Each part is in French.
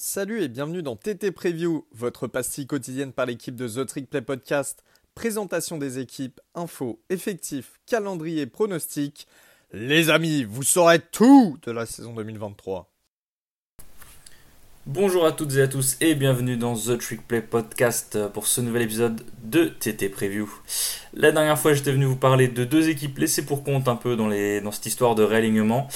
Salut et bienvenue dans TT Preview, votre pastille quotidienne par l'équipe de The Trick Play Podcast. Présentation des équipes, infos, effectifs, calendrier, pronostics. Les amis, vous saurez tout de la saison 2023. Bonjour à toutes et à tous et bienvenue dans The Trick Play Podcast pour ce nouvel épisode de TT Preview. La dernière fois j'étais venu vous parler de deux équipes laissées pour compte un peu dans, dans cette histoire de réalignement.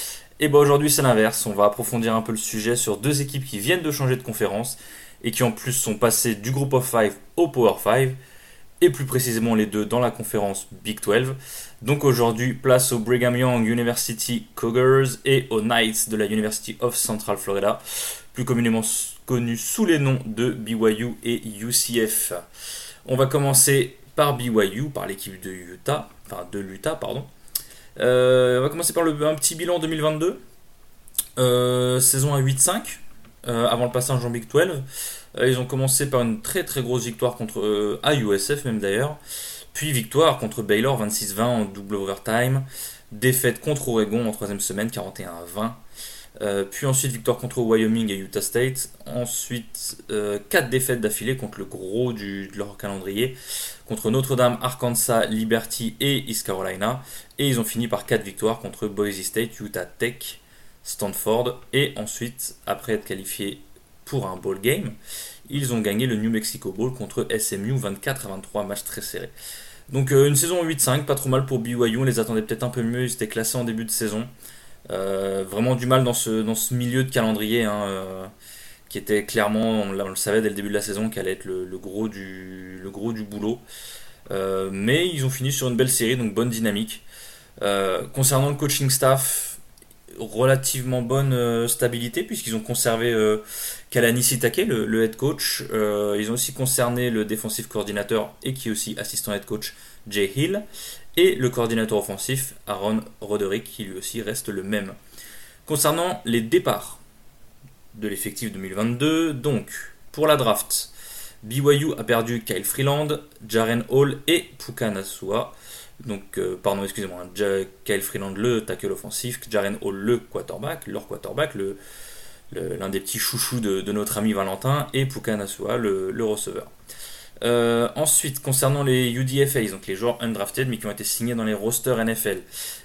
Et bah aujourd'hui c'est l'inverse, on va approfondir un peu le sujet sur deux équipes qui viennent de changer de conférence et qui en plus sont passées du Group of 5 au Power 5 et plus précisément les deux dans la conférence Big 12. Donc aujourd'hui, place au Brigham Young University Cougars et aux Knights de la University of Central Florida plus communément connus sous les noms de BYU et UCF. On va commencer par BYU, par l'équipe de Utah, enfin de l'Utah, pardon. Euh, on va commencer par un petit bilan 2022. Euh, saison à 8-5, euh, avant le passage en Big 12. ils ont commencé par une très très grosse victoire contre à USF même d'ailleurs. Puis victoire contre Baylor 26-20 en double overtime. Défaite contre Oregon en troisième semaine 41 20. Euh, puis ensuite victoire contre Wyoming et Utah State. Ensuite 4 euh, défaites d'affilée contre le gros du, de leur calendrier. Contre Notre-Dame, Arkansas, Liberty et East Carolina. Et ils ont fini par 4 victoires contre Boise State, Utah Tech, Stanford. Et ensuite, après être qualifiés pour un bowl game, ils ont gagné le New Mexico Bowl contre SMU 24 à 23, match très serré. Donc euh, une saison 8-5, pas trop mal pour BYU, on les attendait peut-être un peu mieux, ils étaient classés en début de saison. Euh, vraiment du mal dans ce, dans ce milieu de calendrier, hein, euh, qui était clairement, on, le savait dès le début de la saison, qu'elle allait être le, gros du, le gros du boulot. Euh, mais ils ont fini sur une belle série, donc bonne dynamique. concernant le coaching staff, relativement bonne stabilité, puisqu'ils ont conservé Kalani Sitake, le, head coach. ils ont aussi concerné le défensif coordinateur et qui est aussi assistant head coach Jay Hill et le coordinateur offensif Aaron Roderick qui lui aussi reste le même. Concernant les départs de l'effectif 2022, donc pour la draft, BYU a perdu Kyle Freeland, Jaren Hall et Puka Nasua. Donc, euh, pardon, excusez-moi, Kyle Freeland le tackle offensif, Jaren Hall le quarterback, leur quarterback, l'un des petits chouchous de, notre ami Valentin, et Puka Nasua le, le receveur. Euh, ensuite, concernant les UDFA, donc les joueurs undrafted mais qui ont été signés dans les rosters NFL,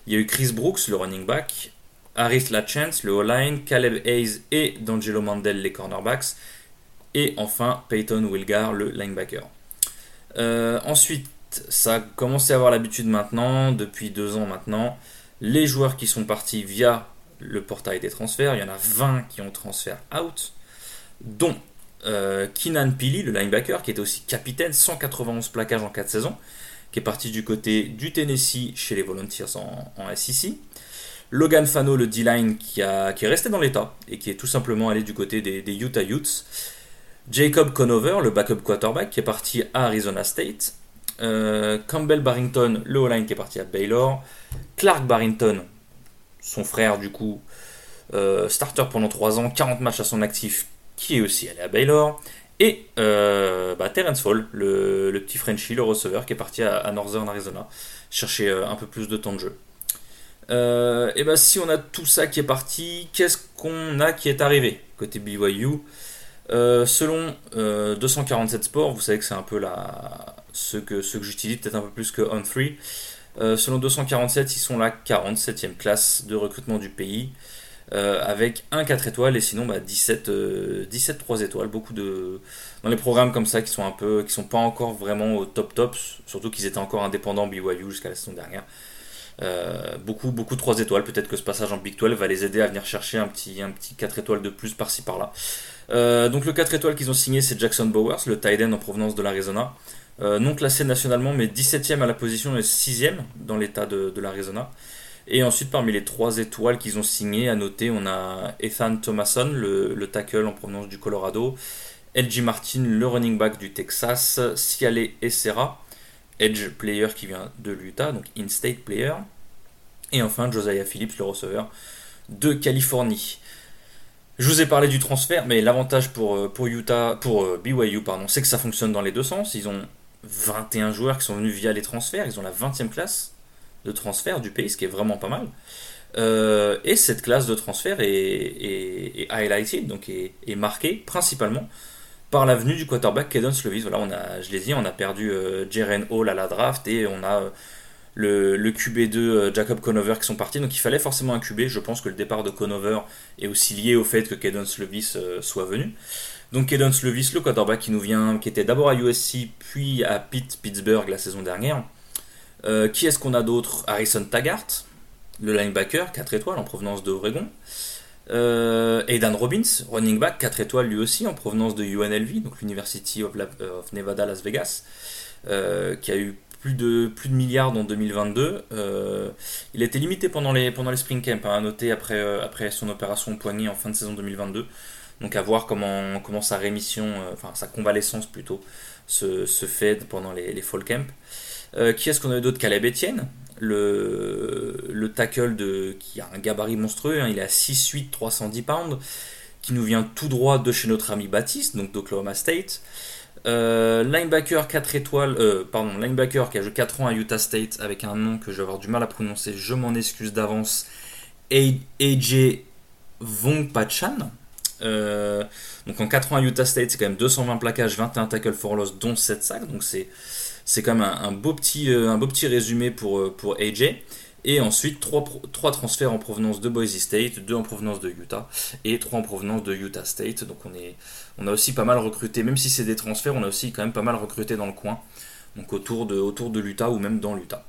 il y a eu Chris Brooks, le running back, Harris Lachance, le O-line, Caleb Hayes et D'Angelo Mandel, les cornerbacks, et enfin Peyton Wilgar, le linebacker. Euh, ensuite, ça a commencé à avoir l'habitude maintenant, depuis deux ans maintenant, les joueurs qui sont partis via le portail des transferts, il y en a 20 qui ont transfert out, dont euh, Keenan Pili, le linebacker, qui était aussi capitaine, 191 plaquages en 4 saisons, qui est parti du côté du Tennessee chez les Volunteers en, SEC. Logan Fano, le D-line, qui, est resté dans l'état et qui est tout simplement allé du côté des, Utah Utes. Jacob Conover, le backup quarterback, qui est parti à Arizona State. Euh, Campbell Barrington, le O-line, qui est parti à Baylor. Clark Barrington, son frère, du coup, euh, starter pendant 3 ans, 40 matchs à son actif, qui est aussi allé à Baylor. Et euh, bah, Terence Fall, le, petit Frenchie, le receveur, qui est parti à, Northern Arizona, chercher euh, un peu plus de temps de jeu. Euh, et bah, si on a tout ça qui est parti, qu'est-ce qu'on a qui est arrivé côté BYU Selon 247 Sports, vous savez que c'est un peu la, ce que, j'utilise, peut-être un peu plus que On3. selon 247, ils sont la 47e classe de recrutement du pays. Euh, avec un 4 étoiles et sinon bah, 17, 17 3 étoiles. Beaucoup de. Dans les programmes comme ça qui sont un peu. qui sont pas encore vraiment au top top, surtout qu'ils étaient encore indépendants BYU jusqu'à la saison dernière. Euh, beaucoup, beaucoup 3 étoiles. Peut-être que ce passage en Big 12 va les aider à venir chercher un petit, un petit 4 étoiles de plus par-ci par-là. Euh, donc le 4 étoiles qu'ils ont signé, c'est Jackson Bowers, le tight end en provenance de l'Arizona. non classé nationalement, mais 17ème à la position et 6ème dans l'état de, l'Arizona. Et ensuite, parmi les trois étoiles qu'ils ont signées, à noter, on a Ethan Thomason, le, tackle en provenance du Colorado, LG Martin, le running back du Texas, Ciale Essera, edge player qui vient de l'Utah, donc in-state player, et enfin Josiah Phillips, le receveur de Californie. Je vous ai parlé du transfert, mais l'avantage pour, euh, pour Utah, pour euh, BYU, pardon, c'est que ça fonctionne dans les deux sens. Ils ont 21 joueurs qui sont venus via les transferts, ils ont la 20e classe de transfert du pays, ce qui est vraiment pas mal. et cette classe de transfert est, highlighted, donc est, marquée principalement par la venue du quarterback Kedon Slovis. Voilà, on a, je l'ai dit, on a perdu Jaren Hall à la draft et on a le, QB2 euh, Jacob Conover qui sont partis. Donc il fallait forcément un QB. Je pense que le départ de Conover est aussi lié au fait que Kedon Slovis euh, soit venu. Donc Kedon Slovis, le quarterback qui nous vient, qui était d'abord à USC, puis à Pitt, Pittsburgh la saison dernière. Euh, qui est-ce qu'on a d'autre? Harrison Taggart, le linebacker, 4 étoiles en provenance de Oregon. Aidan Robbins, running back, 4 étoiles lui aussi en provenance de UNLV, donc l'University of, of, Nevada Las Vegas, qui a eu plus de, milliards en 2022. Euh, il a été limité pendant les, Spring Camp, hein, à noter après, euh, après son opération poignée en fin de saison 2022. Donc à voir comment, sa rémission, euh, enfin sa convalescence plutôt, se, fait pendant les, les Fall Camp. qui est-ce qu'on a eu d'autre Caleb Etienne, le, le tackle de, qui a un gabarit monstrueux, hein, il est à 6'8", 310 pounds, qui nous vient tout droit de chez notre ami Baptiste, donc d'Oklahoma State. Euh, linebacker 4 étoiles, euh, pardon, linebacker qui a joué 4 ans à Utah State avec un nom que je vais avoir du mal à prononcer, je m'en excuse d'avance. AJ Vongpachan. Euh, donc en 4 ans à Utah State, c'est quand même 220 plaquages, 21 tackles for loss, dont 7 sacs. Donc c'est, c'est quand même un, beau petit, un beau petit résumé pour, pour AJ. Et ensuite, 3, 3 transferts en provenance de Boise State, 2 en provenance de Utah et 3 en provenance de Utah State. Donc on, est, on a aussi pas mal recruté, même si c'est des transferts, on a aussi quand même pas mal recruté dans le coin. Donc autour de, autour de l'Utah ou même dans l'Utah.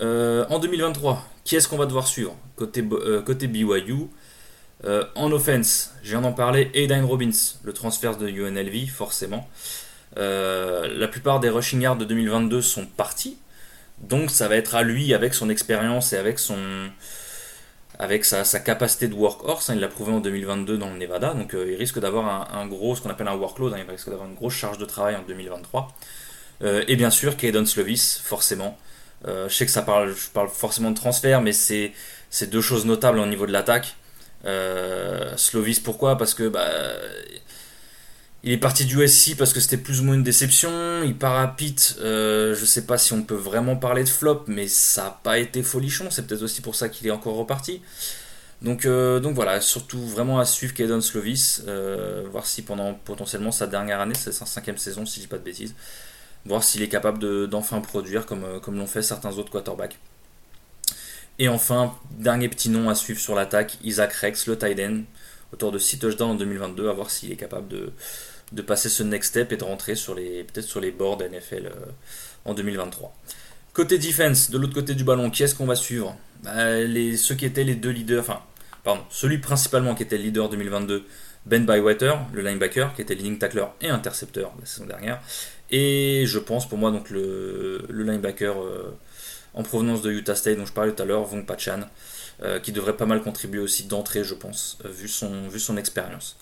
Euh, en 2023, qui est-ce qu'on va devoir suivre? Côté, euh, côté BYU, euh, en offense, je viens d'en parler, Aidan Robbins, le transfert de UNLV, forcément. La plupart des rushing yards de 2022 sont partis. Donc ça va être à lui, avec son expérience et avec son avec sa, capacité de workhorse, hein, il l'a prouvé en 2022 dans le Nevada, donc euh, il risque d'avoir un, gros, ce qu'on appelle un workload, hein, il risque d'avoir une grosse charge de travail en 2023. Euh, et bien sûr, Kaden Slovis, forcément. Euh, je sais que ça parle, je parle forcément de transfert, mais c'est deux choses notables au niveau de l'attaque. Slovis, pourquoi? Parce que bah, il est parti du SC parce que c'était plus ou moins une déception. Il part à Pitt. Euh, je sais pas si on peut vraiment parler de flop, mais ça n'a pas été folichon. C'est peut-être aussi pour ça qu'il est encore reparti. Donc, euh, voilà, surtout vraiment à suivre Kaden Slovis. Euh, voir si pendant potentiellement sa dernière année, sa cinquième saison, si je dis pas de bêtises. Voir s'il est capable d'enfin produire comme, comme l'ont fait certains autres quarterbacks. Et enfin, dernier petit nom à suivre sur l'attaque, Isaac Rex, le tight autour de 6 touchdowns en 2022, à voir s'il est capable de, passer ce next step et de rentrer peut-être sur les boards NFL euh, en 2023. Côté defense, de l'autre côté du ballon, qui est-ce qu'on va suivre? Bah, Ceux qui étaient les deux leaders, enfin, pardon, celui principalement qui était le leader 2022, Ben Bywater, le linebacker, qui était leading tackler et intercepteur la saison dernière. Et je pense pour moi donc le, le linebacker euh, en provenance de Utah State dont je parlais tout à l'heure, Vong Pachan, euh, qui devrait pas mal contribuer aussi d'entrée, je pense, vu son, vu son expérience.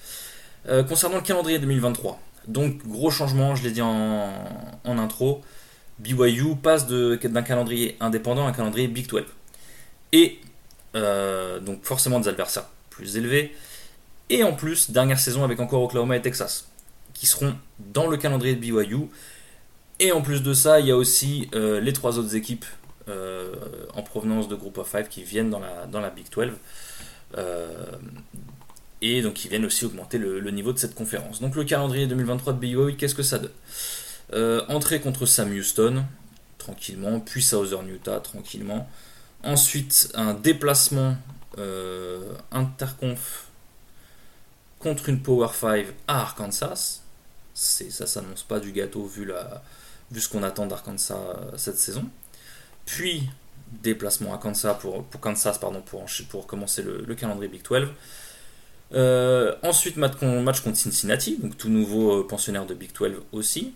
Euh, concernant le calendrier 2023, donc gros changement, je l'ai dit en, intro, BYU passe d'un calendrier indépendant à un calendrier Big 12. Et euh, donc forcément des adversaires plus élevés. Et en plus, dernière saison avec encore Oklahoma et Texas, qui seront dans le calendrier de BYU. Et en plus de ça, il y a aussi euh, les trois autres équipes en provenance de Group of 5 qui viennent dans la, dans la Big 12 et donc ils viennent aussi augmenter le, niveau de cette conférence. Donc le calendrier 2023 de BYU, qu'est-ce que ça donne? Euh, Entrée contre Sam Houston, tranquillement, puis Southern Utah, tranquillement. Ensuite, un déplacement euh, interconf contre une Power 5 à Arkansas. Ça s'annonce pas du gâteau vu, vu ce qu'on attend d'Arkansas euh, cette saison. Puis, déplacement à Kansas pour, Kansas pour, commencer le, le calendrier Big 12. Euh, ensuite, match, contre Cincinnati, donc tout nouveau euh, pensionnaire de Big 12 aussi.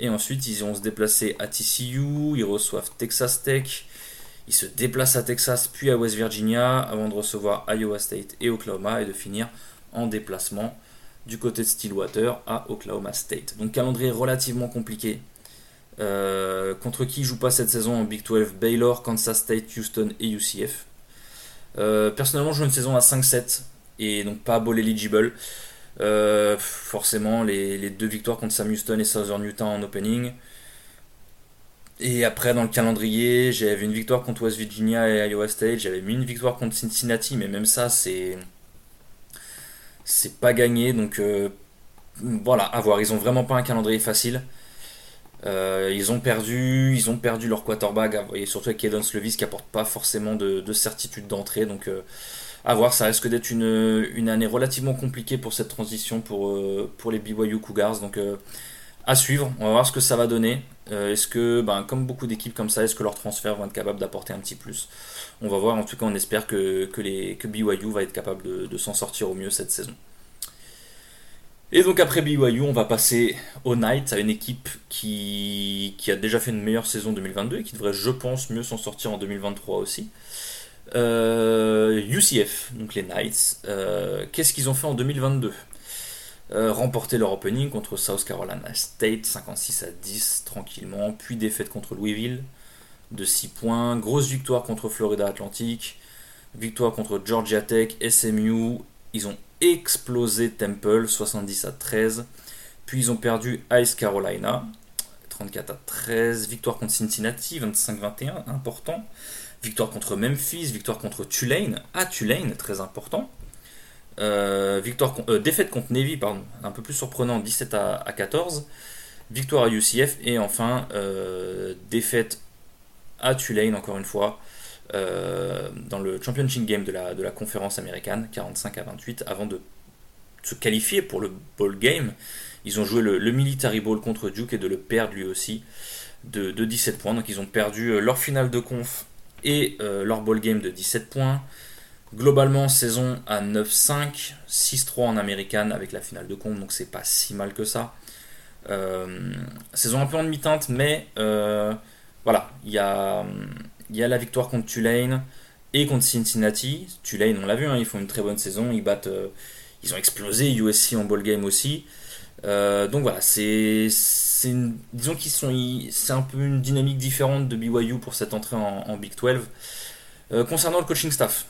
Et ensuite, ils vont se déplacer à TCU, ils reçoivent Texas Tech, ils se déplacent à Texas, puis à West Virginia, avant de recevoir Iowa State et Oklahoma, et de finir en déplacement du côté de Stillwater à Oklahoma State. Donc calendrier relativement compliqué. Euh, contre qui joue pas cette saison en Big 12 Baylor, Kansas State, Houston et UCF. personnellement, je joue une saison à 5-7 et donc pas ball eligible. Euh, forcément, les, deux victoires contre Sam Houston et Southern Utah en opening. Et après, dans le calendrier, j'avais une victoire contre West Virginia et Iowa State. J'avais mis une victoire contre Cincinnati, mais même ça, c'est. Pas gagné. Donc euh, voilà, à voir. Ils ont vraiment pas un calendrier facile. Euh, ils ont perdu, ils ont perdu leur quarterback, et surtout avec Cadence Levis qui apporte pas forcément de, certitude d'entrée. Donc euh, à voir, ça risque d'être une, année relativement compliquée pour cette transition pour, pour les BYU Cougars. Donc à suivre, on va voir ce que ça va donner. Euh, est-ce que, ben, comme beaucoup d'équipes comme ça, est-ce que leurs transferts vont être capables d'apporter un petit plus? On va voir, en tout cas on espère que BYU va être capable de, s'en sortir au mieux cette saison. Et donc après BYU, on va passer au Knights, à une équipe qui, qui, a déjà fait une meilleure saison 2022 et qui devrait, je pense, mieux s'en sortir en 2023 aussi. UCF, euh, donc les Knights, euh, qu'est-ce qu'ils ont fait en 2022 euh, remporter leur opening contre South Carolina State 56 à 10 tranquillement, puis défaite contre Louisville de 6 points, grosse victoire contre Florida Atlantic, victoire contre Georgia Tech, SMU, ils ont explosé Temple 70 à 13, puis ils ont perdu Ice Carolina 34 à 13, victoire contre Cincinnati 25-21, important, victoire contre Memphis, victoire contre Tulane, à Tulane, très important, euh, victoire, euh, défaite contre Navy, pardon, un peu plus surprenant, 17 à, 14. Victoire à UCF et enfin euh, défaite à Tulane encore une fois dans le championship game de la, de la conférence américaine, 45 à 28, avant de se qualifier pour le bowl game. Ils ont joué le, military ball contre Duke et de le perdre lui aussi de, de 17 points. Donc ils ont perdu leur finale de conf et leur bowl game de 17 points. Globalement, saison à 9-5, 6-3 en américaine avec la finale de compte, donc c'est pas si mal que ça. Euh, saison un peu en demi-teinte, mais euh, voilà, il y a, y a la victoire contre Tulane et contre Cincinnati. Tulane, on l'a vu, hein, ils font une très bonne saison, ils battent, euh, ils ont explosé USC en ball game aussi. donc voilà, c'est, disons qu'ils sont, c'est un peu une dynamique différente de BYU pour cette entrée en, Big 12. concernant le coaching staff,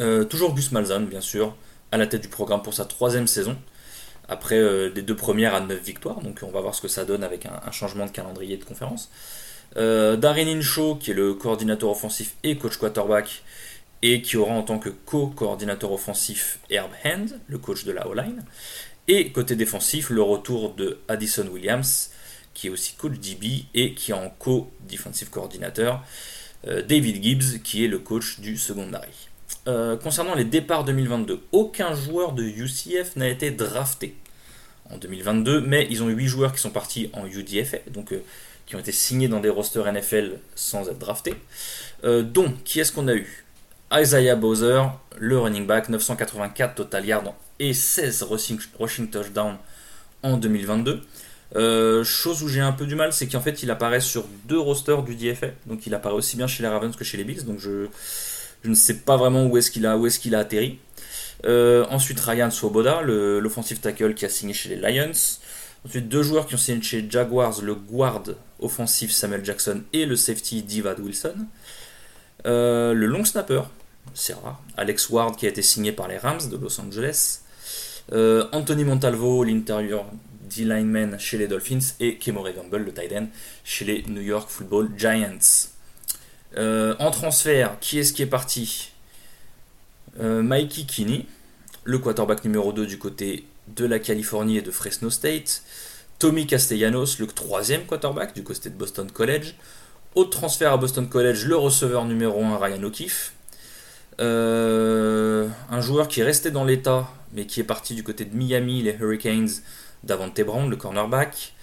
euh, toujours Gus Malzahn, bien sûr, à la tête du programme pour sa troisième saison, après euh, des deux premières à neuf victoires, donc on va voir ce que ça donne avec un, changement de calendrier de conférence. Euh, Darren Incho, qui est le coordinateur offensif et coach quarterback, et qui aura en tant que co-coordinateur offensif Herb Hand, le coach de la O-line. Et côté défensif, le retour de Addison Williams, qui est aussi coach DB et qui est en co-defensive coordinateur, David Gibbs, qui est le coach du secondary. Euh, concernant les départs 2022, aucun joueur de UCF n'a été drafté en 2022, mais ils ont 8 joueurs qui sont partis en UDFA, donc euh, qui ont été signés dans des rosters NFL sans être draftés. Euh, donc, qui est-ce qu'on a eu? Isaiah Bowser, le running back, 984 total yards et 16 rushing, touchdowns en 2022. chose où j'ai un peu du mal, c'est qu'en fait il apparaît sur deux rosters du DFA, donc il apparaît aussi bien chez les Ravens que chez les Bills, donc je, ne sais pas vraiment où est-ce qu'il a, où est qu'il a atterri. Euh, ensuite, Ryan Swoboda, l'offensive tackle qui a signé chez les Lions. Ensuite, deux joueurs qui ont signé chez Jaguars, le guard offensif Samuel Jackson et le safety Divad Wilson. Euh, le long snapper, c'est rare, Alex Ward qui a été signé par les Rams de Los Angeles. Euh, Anthony Montalvo, l'intérieur D-lineman chez les Dolphins. Et Kemore Gamble, le tight end, chez les New York Football Giants. Euh, en transfert, qui est-ce qui est parti? Mikey Kinney, le quarterback numéro 2 du côté de la Californie et de Fresno State. Tommy Castellanos, le troisième quarterback du côté de Boston College. Autre transfert à Boston College, le receveur numéro 1 Ryan O'Keefe. Euh, un joueur qui est resté dans l'état, mais qui est parti du côté de Miami, les Hurricanes, Davante Brown, le cornerback.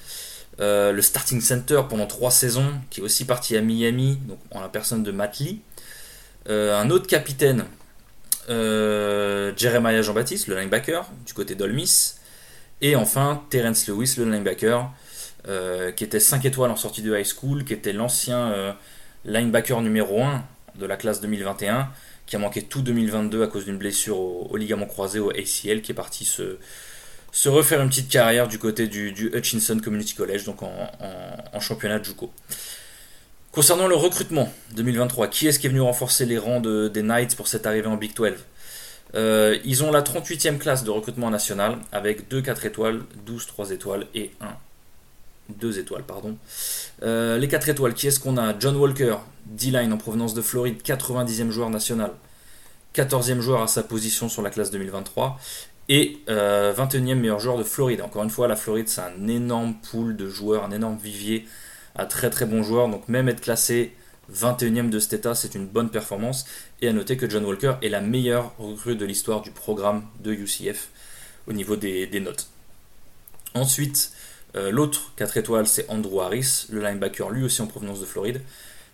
Euh, le starting center pendant trois saisons, qui est aussi parti à Miami, donc en la personne de Matt Lee. Euh, un autre capitaine, euh, Jeremiah Jean-Baptiste, le linebacker, du côté d'Olmis. Et enfin, Terence Lewis, le linebacker, qui était 5 étoiles en sortie de high school, qui était l'ancien linebacker numéro 1 de la classe 2021, qui a manqué tout 2022 à cause d'une blessure au, ligament croisé au ACL, qui est parti se se refaire une petite carrière du côté du, Hutchinson Community College, donc en, championnat de Juco. Concernant le recrutement 2023, qui est-ce qui est venu renforcer les rangs des Knights pour cette arrivée en Big 12 euh, Ils ont la 38e classe de recrutement national avec 2 4 étoiles, 12 3 étoiles et 1 2 étoiles, pardon. Euh, les 4 étoiles, qui est-ce qu'on a? John Walker, D-line en provenance de Floride, 90e joueur national, 14e joueur à sa position sur la classe 2023 et 21e meilleur joueur de Floride. Encore une fois, la Floride, c'est un énorme pool de joueurs, un énorme vivier à très très bons joueurs. Donc même être classé 21e de cet état, c'est une bonne performance. Et à noter que John Walker est la meilleure recrue de l'histoire du programme de UCF au niveau des, notes. Ensuite, euh, l'autre 4 étoiles, c'est Andrew Harris, le linebacker lui aussi en provenance de Floride.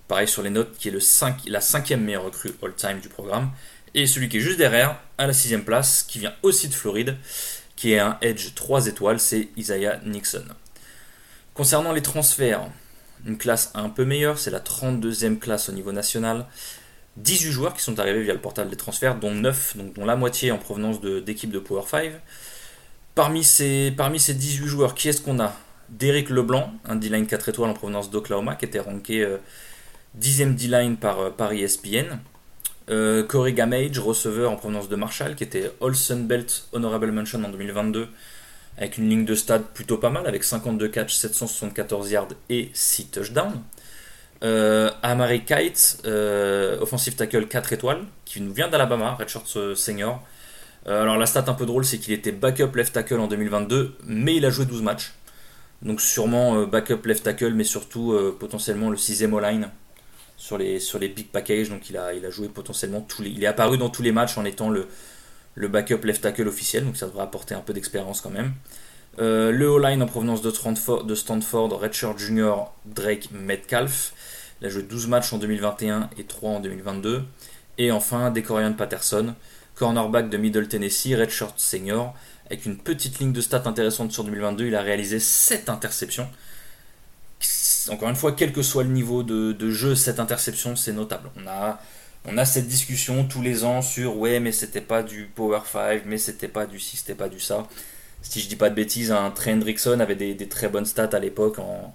Pareil sur les notes, qui est le 5, la cinquième meilleure recrue all-time du programme. Et celui qui est juste derrière, à la sixième place, qui vient aussi de Floride, qui est un Edge 3 étoiles, c'est Isaiah Nixon. Concernant les transferts, une classe un peu meilleure, c'est la 32e classe au niveau national. 18 joueurs qui sont arrivés via le portal des transferts, dont 9, donc dont la moitié en provenance d'équipes de, Power 5. Parmi ces, parmi ces 18 joueurs, qui est-ce qu'on a? Derek Leblanc, un D-line 4 étoiles en provenance d'Oklahoma, qui était ranké 10e euh, D-line par, euh, par ESPN. Euh, Corey Gamage, receveur en provenance de Marshall, qui était Olsen Belt Honorable Mention en 2022, avec une ligne de stade plutôt pas mal, avec 52 catches, 774 yards et 6 touchdowns. Euh, Amari Kite, euh, offensive tackle 4 étoiles, qui nous vient d'Alabama, Redshirt Senior. Euh, alors la stat un peu drôle, c'est qu'il était backup left tackle en 2022, mais il a joué 12 matchs. Donc sûrement backup left tackle, mais surtout potentiellement le 6 ème line sur les, sur les big packages. Donc il a, il a joué potentiellement tous les... Il est apparu dans tous les matchs en étant le, le backup left tackle officiel, donc ça devrait apporter un peu d'expérience quand même. Euh, le O-line en provenance de Stanford, Redshirt Junior, Drake Metcalf. Il a joué 12 matchs en 2021 et 3 en 2022. Et enfin, Decorian Patterson, cornerback de Middle Tennessee, Redshirt Senior. Avec une petite ligne de stats intéressante sur 2022, il a réalisé 7 interceptions. Encore une fois, quel que soit le niveau de, de jeu, 7 interceptions, c'est notable. On a on a cette discussion tous les ans sur ouais mais c'était pas du Power 5, mais c'était pas du ci, c'était pas du ça. Si je dis pas de bêtises, un Trey Hendrickson avait des, très bonnes stats à l'époque en,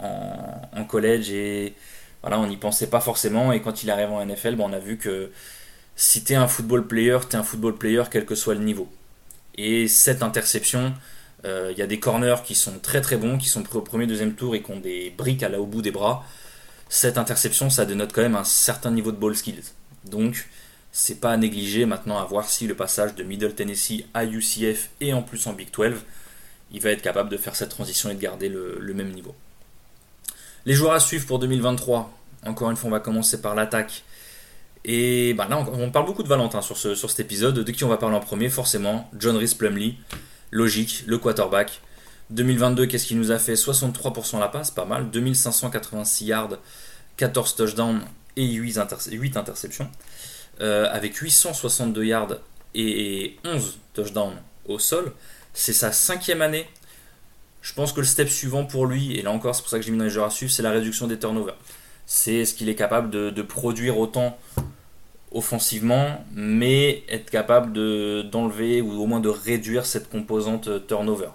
en, collège et voilà, on n'y pensait pas forcément et quand il arrive en NFL, ben, on a vu que si t'es un football player, t'es un football player quel que soit le niveau. Et cette interception, euh, il y a des corners qui sont très très bons, qui sont pris au premier, deuxième tour et qui ont des briques à la, au bout des bras cette interception, ça dénote quand même un certain niveau de ball skills. Donc, c'est pas à négliger maintenant à voir si le passage de Middle Tennessee à UCF et en plus en Big 12, il va être capable de faire cette transition et de garder le, même niveau. Les joueurs à suivre pour 2023, encore une fois, on va commencer par l'attaque. Et bah là, on parle beaucoup de Valentin sur, ce, sur cet épisode. De qui on va parler en premier Forcément, John Rhys Plumley, logique, le quarterback. 2022, qu'est-ce qu'il nous a fait 63% la passe, pas mal. 2586 yards, 14 touchdowns et 8, interceptions. Euh, avec 862 yards et 11 touchdowns au sol. C'est sa cinquième année. Je pense que le step suivant pour lui, et là encore c'est pour ça que j'ai mis dans les joueurs à suivre, c'est la réduction des turnovers. C'est ce qu'il est capable de, produire autant offensivement, mais être capable d'enlever ou au moins de réduire cette composante turnover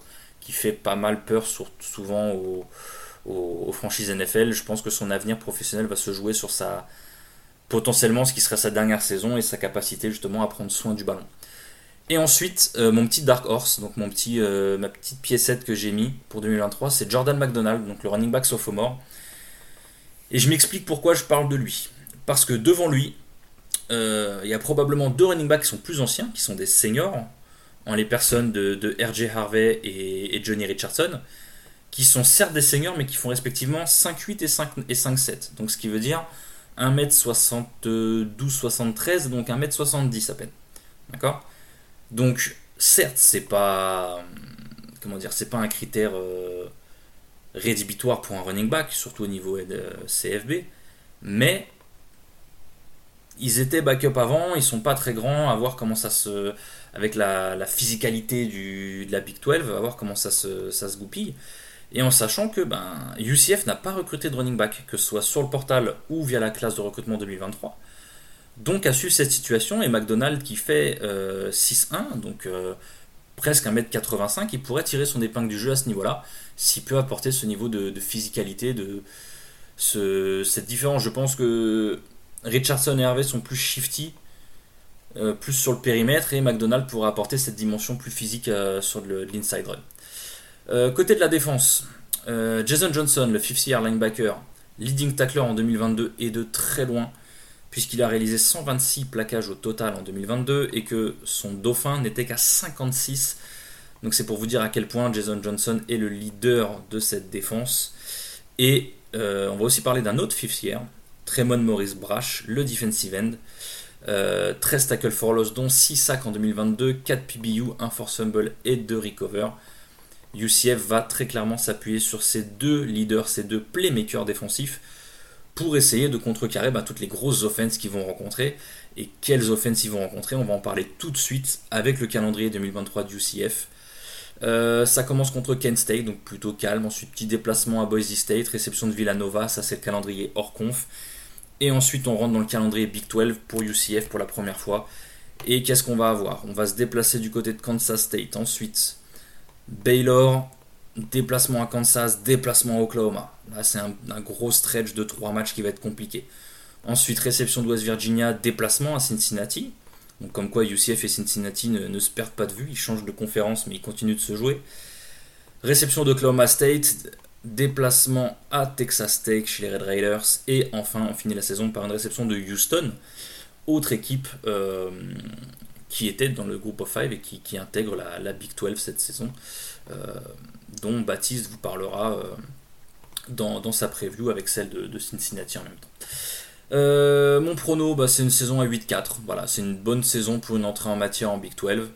qui fait pas mal peur souvent aux, franchises NFL. Je pense que son avenir professionnel va se jouer sur sa potentiellement ce qui serait sa dernière saison et sa capacité justement à prendre soin du ballon. Et ensuite, euh, mon petit Dark Horse, donc mon petit, euh, ma petite piécette que j'ai mis pour 2023, c'est Jordan McDonald, donc le running back sophomore. Et je m'explique pourquoi je parle de lui. Parce que devant lui, euh, il y a probablement deux running backs qui sont plus anciens, qui sont des seniors, en les personnes de, R.J. Harvey et, Johnny Richardson, qui sont certes des seniors, mais qui font respectivement 5,8 et 5, et 5,7. Donc ce qui veut dire 1m72-73, donc 1m70 à peine. D'accord? Donc certes, c'est pas comment dire, c'est pas un critère euh, rédhibitoire pour un running back, surtout au niveau de CFB, mais ils étaient backup avant, ils sont pas très grands, à voir comment ça se avec la, physicalité du, de la Big 12, à voir comment ça se, ça se goupille. Et en sachant que ben, UCF n'a pas recruté de running back, que ce soit sur le portal ou via la classe de recrutement 2023. Donc a su cette situation et McDonald qui fait 6-1, euh, donc euh, presque 1m85, il pourrait tirer son épingle du jeu à ce niveau-là, s'il peut apporter ce niveau de, physicalité, de ce, cette différence. Je pense que Richardson et Hervé sont plus shifty euh, plus sur le périmètre et McDonald pourra apporter cette dimension plus physique euh, sur l'inside run. Euh, côté de la défense, Jason Johnson, le 50 year linebacker, leading tackler en 2022 est de très loin puisqu'il a réalisé 126 plaquages au total en 2022 et que son dauphin n'était qu'à 56. Donc c'est pour vous dire à quel point Jason Johnson est le leader de cette défense. Et on va aussi parler d'un autre fifth year, Tremon Morris Brash, le defensive end. 13 euh, tackles for loss, dont 6 sacs en 2022, 4 PBU, 1 force fumble et 2 recover. UCF va très clairement s'appuyer sur ces deux leaders, ces deux playmakers défensifs pour essayer de contrecarrer bah, toutes les grosses offenses qu'ils vont rencontrer. Et quelles offenses ils vont rencontrer On va en parler tout de suite avec le calendrier 2023 du UCF. Euh, ça commence contre Kent State, donc plutôt calme. Ensuite, petit déplacement à Boise State, réception de Villanova, ça c'est le calendrier hors conf. Et ensuite, on rentre dans le calendrier Big 12 pour UCF pour la première fois. Et qu'est-ce qu'on va avoir? On va se déplacer du côté de Kansas State. Ensuite, Baylor, déplacement à Kansas, déplacement à Oklahoma. Là, c'est un, gros stretch de trois matchs qui va être compliqué. Ensuite, réception de West Virginia, déplacement à Cincinnati. Donc, comme quoi UCF et Cincinnati ne, se perdent pas de vue, ils changent de conférence, mais ils continuent de se jouer. Réception d'Oklahoma State, déplacement à Texas Tech chez les Red Raiders. Et enfin, on finit la saison par une réception de Houston, autre équipe euh, qui était dans le groupe of five et qui, intègre la, Big 12 cette saison. Euh, dont Baptiste vous parlera euh, dans, sa preview avec celle de, Cincinnati en même temps. Mon prono, bah, c'est une saison à 8-4. Voilà, c'est une bonne saison pour une entrée en matière en Big 12.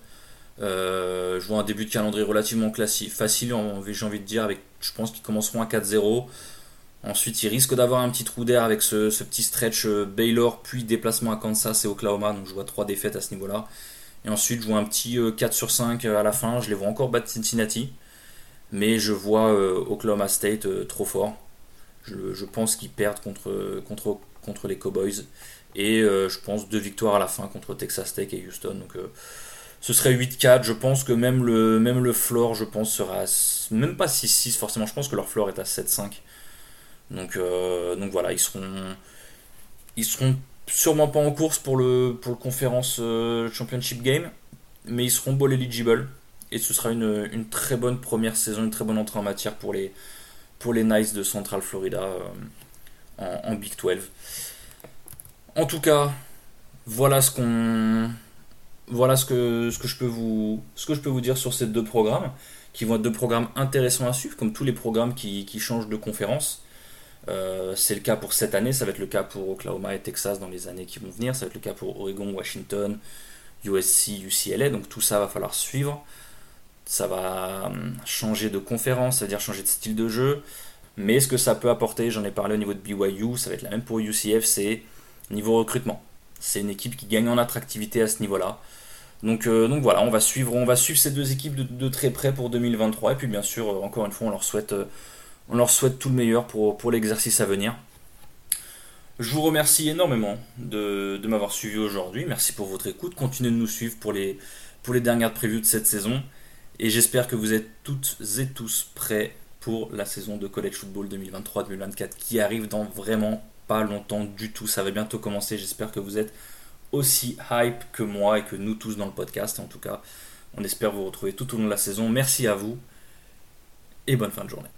Euh, je vois un début de calendrier relativement classique, facile, j'ai envie de dire, avec, je pense qu'ils commenceront à 4-0. Ensuite, ils risquent d'avoir un petit trou d'air avec ce, petit stretch Baylor, puis déplacement à Kansas et Oklahoma. Donc je vois trois défaites à ce niveau-là. Et ensuite, je vois un petit 4 sur 5 à la fin. Je les vois encore battre Cincinnati mais je vois euh, Oklahoma State euh, trop fort. Je, pense qu'ils perdent contre, contre, contre les Cowboys. Et euh, je pense deux victoires à la fin contre Texas Tech et Houston. Donc ce serait 8-4. Je pense que même le, même floor, je pense, sera même pas 6-6 forcément. Je pense que leur floor est à 7-5. Donc, donc voilà, ils seront, ils seront sûrement pas en course pour le, pour le conférence championship game, mais ils seront ball eligible et ce sera une, très bonne première saison, une très bonne entrée en matière pour les, pour les Knights de Central Florida euh, en, Big 12. En tout cas, voilà ce qu'on voilà ce que, je peux vous dire sur ces deux programmes qui vont être deux programmes intéressants à suivre comme tous les programmes qui, changent de conférence. Euh, c'est le cas pour cette année, ça va être le cas pour Oklahoma et Texas dans les années qui vont venir, ça va être le cas pour Oregon, Washington, USC, UCLA, donc tout ça va falloir suivre ça va hum, changer de conférence, c'est-à-dire changer de style de jeu. Mais ce que ça peut apporter, j'en ai parlé au niveau de BYU, ça va être la même pour UCF, c'est niveau recrutement. C'est une équipe qui gagne en attractivité à ce niveau-là. Donc, euh, donc voilà, on va, suivre, on va ces deux équipes de, très près pour 2023. Et puis bien sûr, euh, encore une fois, on leur souhaite, euh, tout le meilleur pour, l'exercice à venir. Je vous remercie énormément de, m'avoir suivi aujourd'hui. Merci pour votre écoute. Continuez de nous suivre pour les, pour les dernières previews de cette saison. Et j'espère que vous êtes toutes et tous prêts pour la saison de College Football 2023-2024 qui arrive dans vraiment pas longtemps du tout. Ça va bientôt commencer. J'espère que vous êtes aussi hype que moi et que nous tous dans le podcast. En tout cas, on espère vous retrouver tout au long de la saison. Merci à vous et bonne fin de journée.